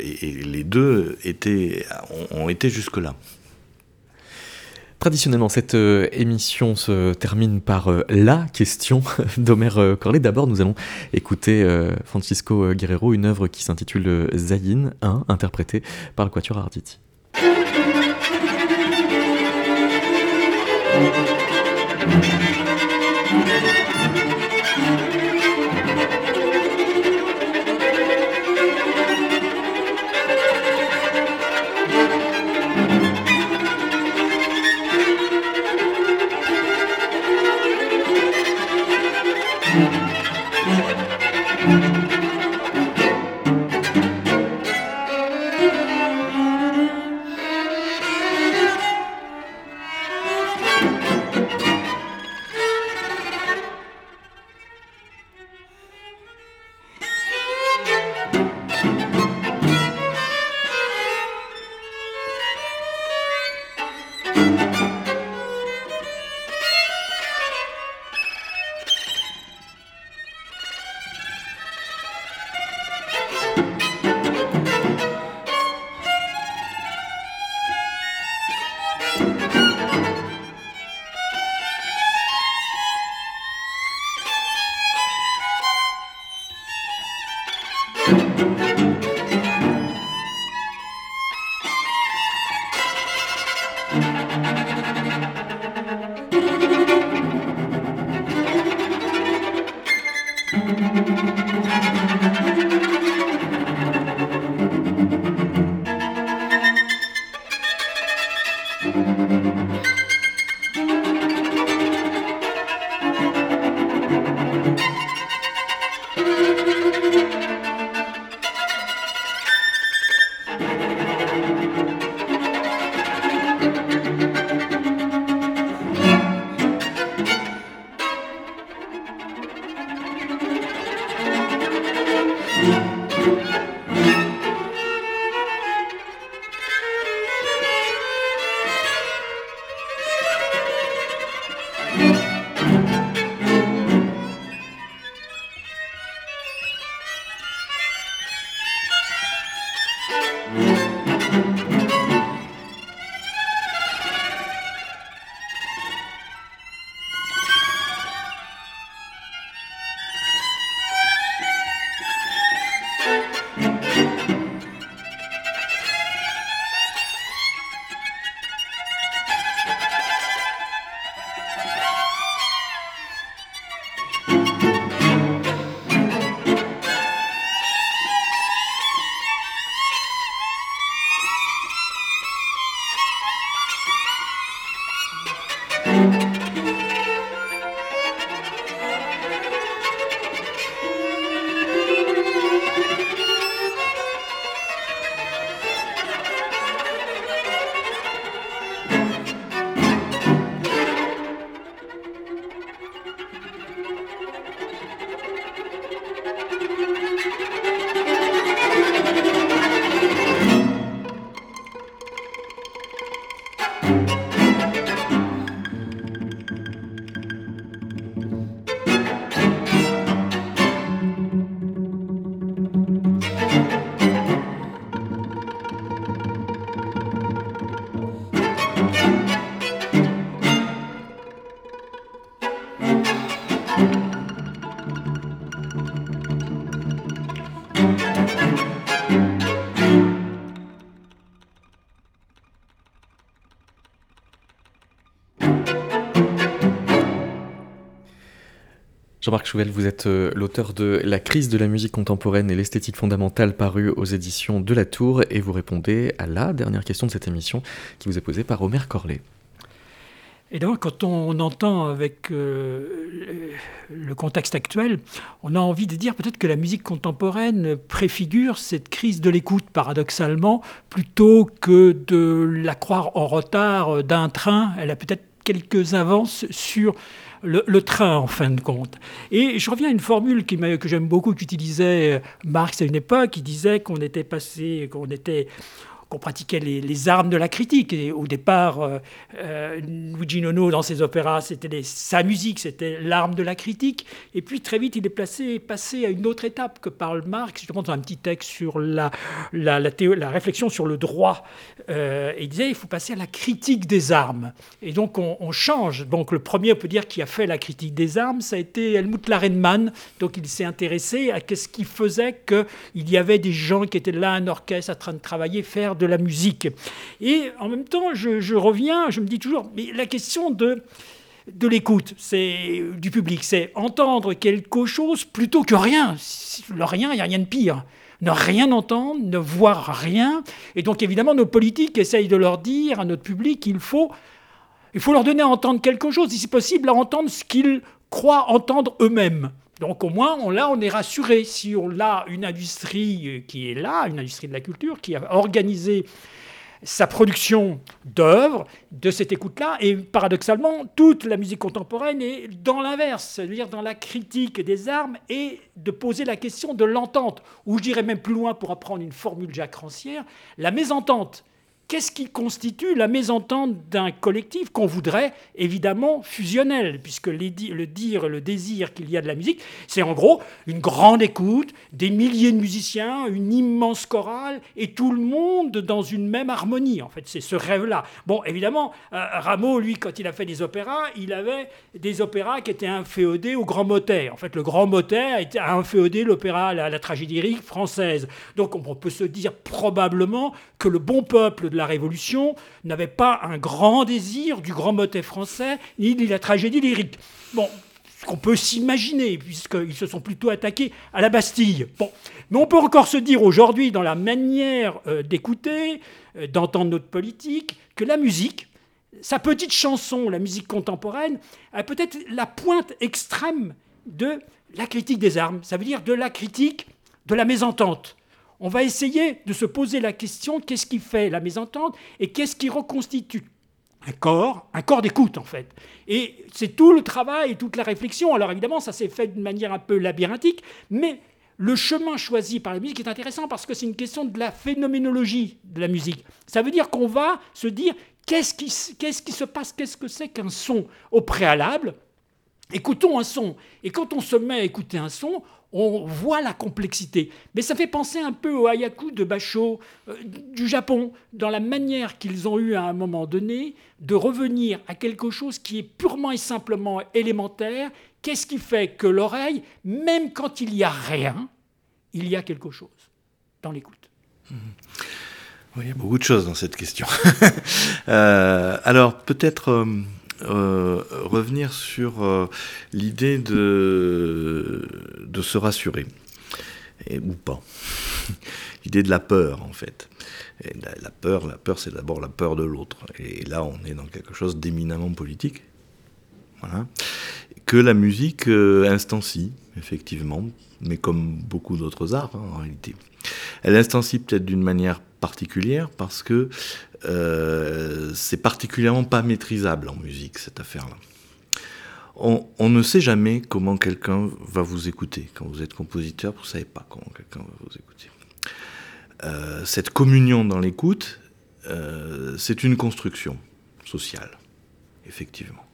et, les deux étaient, ont été jusque-là. Traditionnellement, cette euh, émission se termine par euh, la question <laughs> d'Omer euh, Corley. D'abord, nous allons écouter Francisco Guerrero, une œuvre qui s'intitule Zayin 1, interprétée par le Quatuor Arditi. Jean-Marc Chouvel, vous êtes euh, l'auteur de La crise de la musique contemporaine et l'esthétique fondamentale paru aux éditions de La Tour et vous répondez à la dernière question de cette émission qui vous est posée par Omer Corlet. Et donc, quand on entend avec euh, le contexte actuel, on a envie de dire peut-être que la musique contemporaine préfigure cette crise de l'écoute, paradoxalement, plutôt que de la croire en retard d'un train. Elle a peut-être quelques avances sur le, train en fin de compte. Et je reviens à une formule que j'aime beaucoup qu'utilisait Marx à une époque, qui disait qu'on était passé, qu'on était qu'on pratiquait les, armes de la critique. Au départ, euh, euh, Luigi Nono, dans ses opéras, c'était sa musique, c'était l'arme de la critique. Et puis très vite, il est passé à une autre étape que parle Marx, pense dans un petit texte sur la, réflexion sur le droit. Euh, il disait il faut passer à la critique des armes. Et donc on, change. Donc le premier, on peut dire, qui a fait la critique des armes, ça a été Helmut Larenmann. Donc il s'est intéressé à ce qui faisait qu'il y avait des gens qui étaient là, un orchestre, en train de travailler, faire de la musique. Et en même temps, je, reviens, je me dis toujours, mais la question de de l'écoute, c'est du public, c'est entendre quelque chose plutôt que rien. Le rien, il n'y a rien de pire. Ne rien entendre, ne voir rien. Et donc évidemment, nos politiques essayent de leur dire à notre public faut, il faut leur donner à entendre quelque chose, si c'est possible, à entendre ce qu'ils croient entendre eux-mêmes. Donc au moins, on, là, on est rassuré. Si on a une industrie euh, qui est là, une industrie de la culture, qui a organisé sa production d'œuvres, de cette écoute-là, et paradoxalement, toute la musique contemporaine est dans l'inverse, c'est-à-dire dans la critique des armes et de poser la question de l'entente, ou je dirais même plus loin pour apprendre une formule Jacques Rancière, la mésentente Qu'est-ce qui constitue la mésentente d'un collectif qu'on voudrait évidemment fusionnel, puisque le dire, le désir qu'il y a de la musique, c'est en gros une grande écoute, des milliers de musiciens, une immense chorale, et tout le monde dans une même harmonie. En fait, c'est ce rêve-là. Bon, évidemment, euh, Rameau, lui, quand il a fait des opéras, il avait des opéras qui étaient inféodés au grand motet. En fait, le grand motet a inféodé l'opéra, la, la tragédie lyrique française. Donc, on peut se dire probablement que le bon peuple la Révolution n'avait pas un grand désir du grand motet français, ni de la tragédie lyrique. Bon, ce qu'on peut s'imaginer, puisqu'ils se sont plutôt attaqués à la Bastille. Bon, mais on peut encore se dire aujourd'hui, dans la manière euh, d'écouter, euh, d'entendre notre politique, que la musique, sa petite chanson, la musique contemporaine, a peut-être la pointe extrême de la critique des armes. Ça veut dire de la critique de la mésentente on va essayer de se poser la question qu'est-ce qui fait la mésentente et qu'est-ce qui reconstitue un corps, un corps d'écoute en fait. Et c'est tout le travail et toute la réflexion. Alors évidemment, ça s'est fait d'une manière un peu labyrinthique, mais le chemin choisi par la musique est intéressant parce que c'est une question de la phénoménologie de la musique. Ça veut dire qu'on va se dire qu'est-ce qui, se passe, qu'est-ce que c'est qu'un son au préalable? Écoutons un son. Et quand on se met à écouter un son, on voit la complexité. Mais ça fait penser un peu au hayaku de Basho euh, du Japon, dans la manière qu'ils ont eu à un moment donné de revenir à quelque chose qui est purement et simplement élémentaire. Qu'est-ce qui fait que l'oreille, même quand il n'y a rien, il y a quelque chose dans l'écoute? Il y a beaucoup de choses dans cette question. <laughs> Euh, alors peut-être... Euh, euh, revenir sur euh, l'idée de, de se rassurer, et, ou pas. <laughs> l'idée de la peur, en fait. la, peur, la peur, c'est d'abord la peur de l'autre. Et là, on est dans quelque chose d'éminemment politique. Voilà. Que la musique euh, instancie, effectivement, mais comme beaucoup d'autres arts, hein, en réalité. Elle instancie peut-être d'une manière particulière parce que euh, c'est particulièrement pas maîtrisable en musique, cette affaire-là. On, ne sait jamais comment quelqu'un va vous écouter. Quand vous êtes compositeur, vous ne savez pas comment quelqu'un va vous écouter. Euh, cette communion dans l'écoute, euh, c'est une construction sociale, effectivement.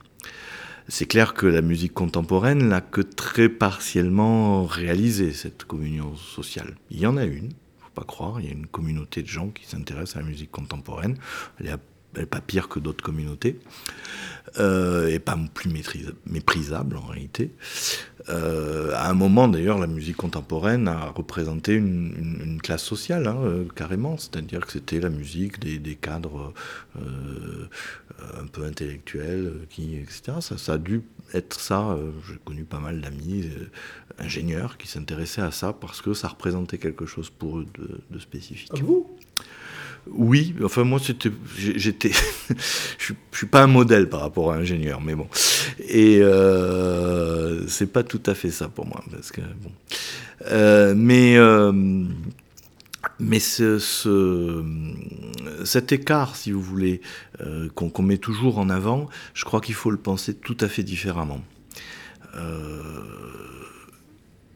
C'est clair que la musique contemporaine n'a que très partiellement réalisé cette communion sociale. Il y en a une, pas croire. Il y a une communauté de gens qui s'intéressent à la musique contemporaine. Pas pire que d'autres communautés, euh, et pas plus méprisable en réalité. Euh, à un moment d'ailleurs, la musique contemporaine a représenté une, classe sociale, hein, euh, carrément, c'est-à-dire que c'était la musique des, cadres un peu intellectuels, qui, etc. Ça, a dû être ça. J'ai connu pas mal d'amis ingénieurs qui s'intéressaient à ça parce que ça représentait quelque chose pour eux de, spécifique. Oui, enfin moi c'était, j'étais, <laughs> je, suis pas un modèle par rapport à ingénieur, mais bon, et euh, c'est pas tout à fait ça pour moi, parce que bon, euh, mais euh, mais ce, ce, cet écart, si vous voulez, euh, qu'on met toujours en avant, je crois qu'il faut le penser tout à fait différemment.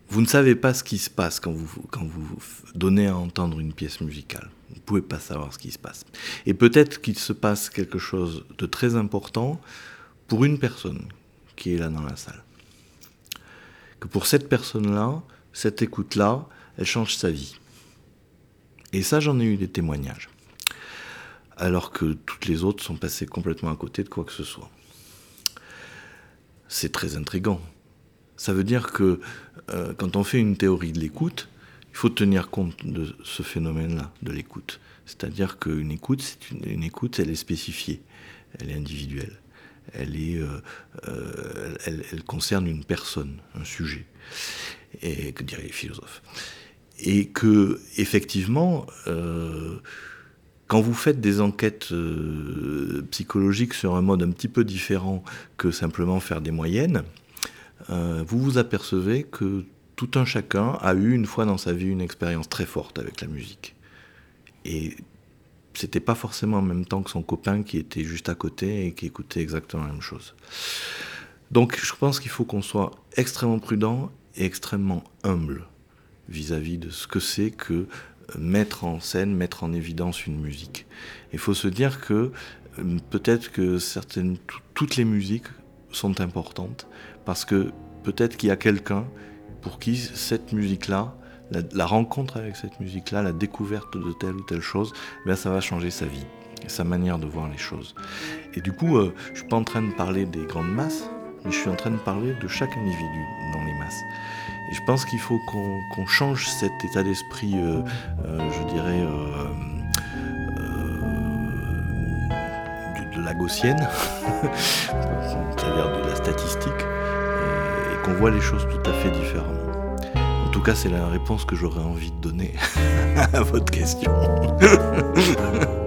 Vous ne savez pas ce qui se passe quand vous, quand vous donnez à entendre une pièce musicale. Vous ne pouvez pas savoir ce qui se passe. Et peut-être qu'il se passe quelque chose de très important pour une personne qui est là dans la salle. Que pour cette personne-là, cette écoute-là, elle change sa vie. Et ça, j'en ai eu des témoignages. Alors que toutes les autres sont passées complètement à côté de quoi que ce soit. C'est très intrigant. Ça veut dire que euh, quand on fait une théorie de l'écoute, il faut tenir compte de ce phénomène-là, de l'écoute. C'est-à-dire qu'une écoute, c'est une, écoute, elle est spécifiée, elle est individuelle, elle, est, euh, euh, elle, concerne une personne, un sujet, et que diraient les philosophes. Et que, effectivement, quand vous faites des enquêtes psychologiques sur un mode un petit peu différent que simplement faire des moyennes, euh, vous vous apercevez que tout un chacun a eu une fois dans sa vie une expérience très forte avec la musique. Et c'était pas forcément en même temps que son copain qui était juste à côté et qui écoutait exactement la même chose. Donc je pense qu'il faut qu'on soit extrêmement prudent et extrêmement humble vis-à-vis de ce que c'est que mettre en scène, mettre en évidence une musique. Il faut se dire que euh, peut-être que certaines, toutes les musiques sont importantes parce que peut-être qu'il y a quelqu'un pour qui cette musique-là, la, rencontre avec cette musique-là, la découverte de telle ou telle chose, ben ça va changer sa vie, sa manière de voir les choses. Et du coup, euh, je suis pas en train de parler des grandes masses, mais je suis en train de parler de chaque individu dans les masses. Et je pense qu'il faut qu'on change cet état d'esprit, euh, euh, je dirais, de, de la gaussienne, <laughs> c'est-à-dire de la statistique, qu'on voit les choses tout à fait différemment. En tout cas, c'est la réponse que j'aurais envie de donner <laughs> à votre question. <laughs>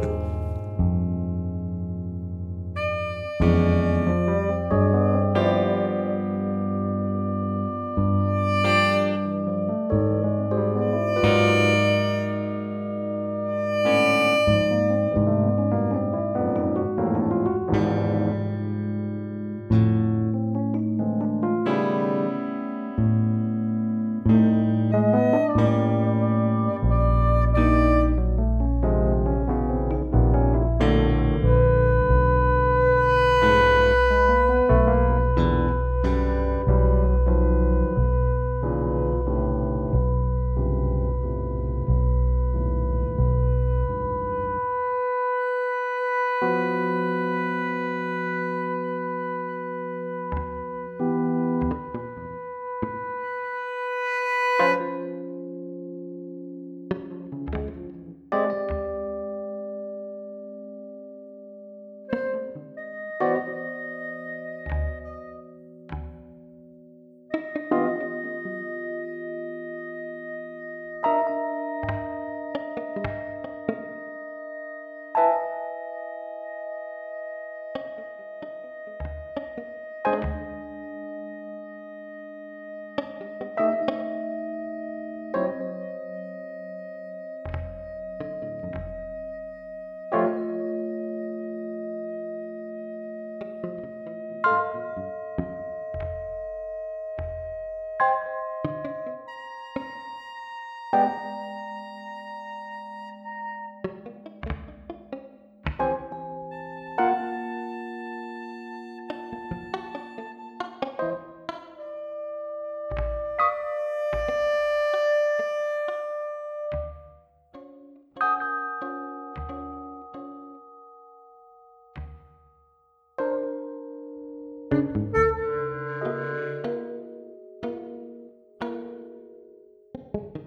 you.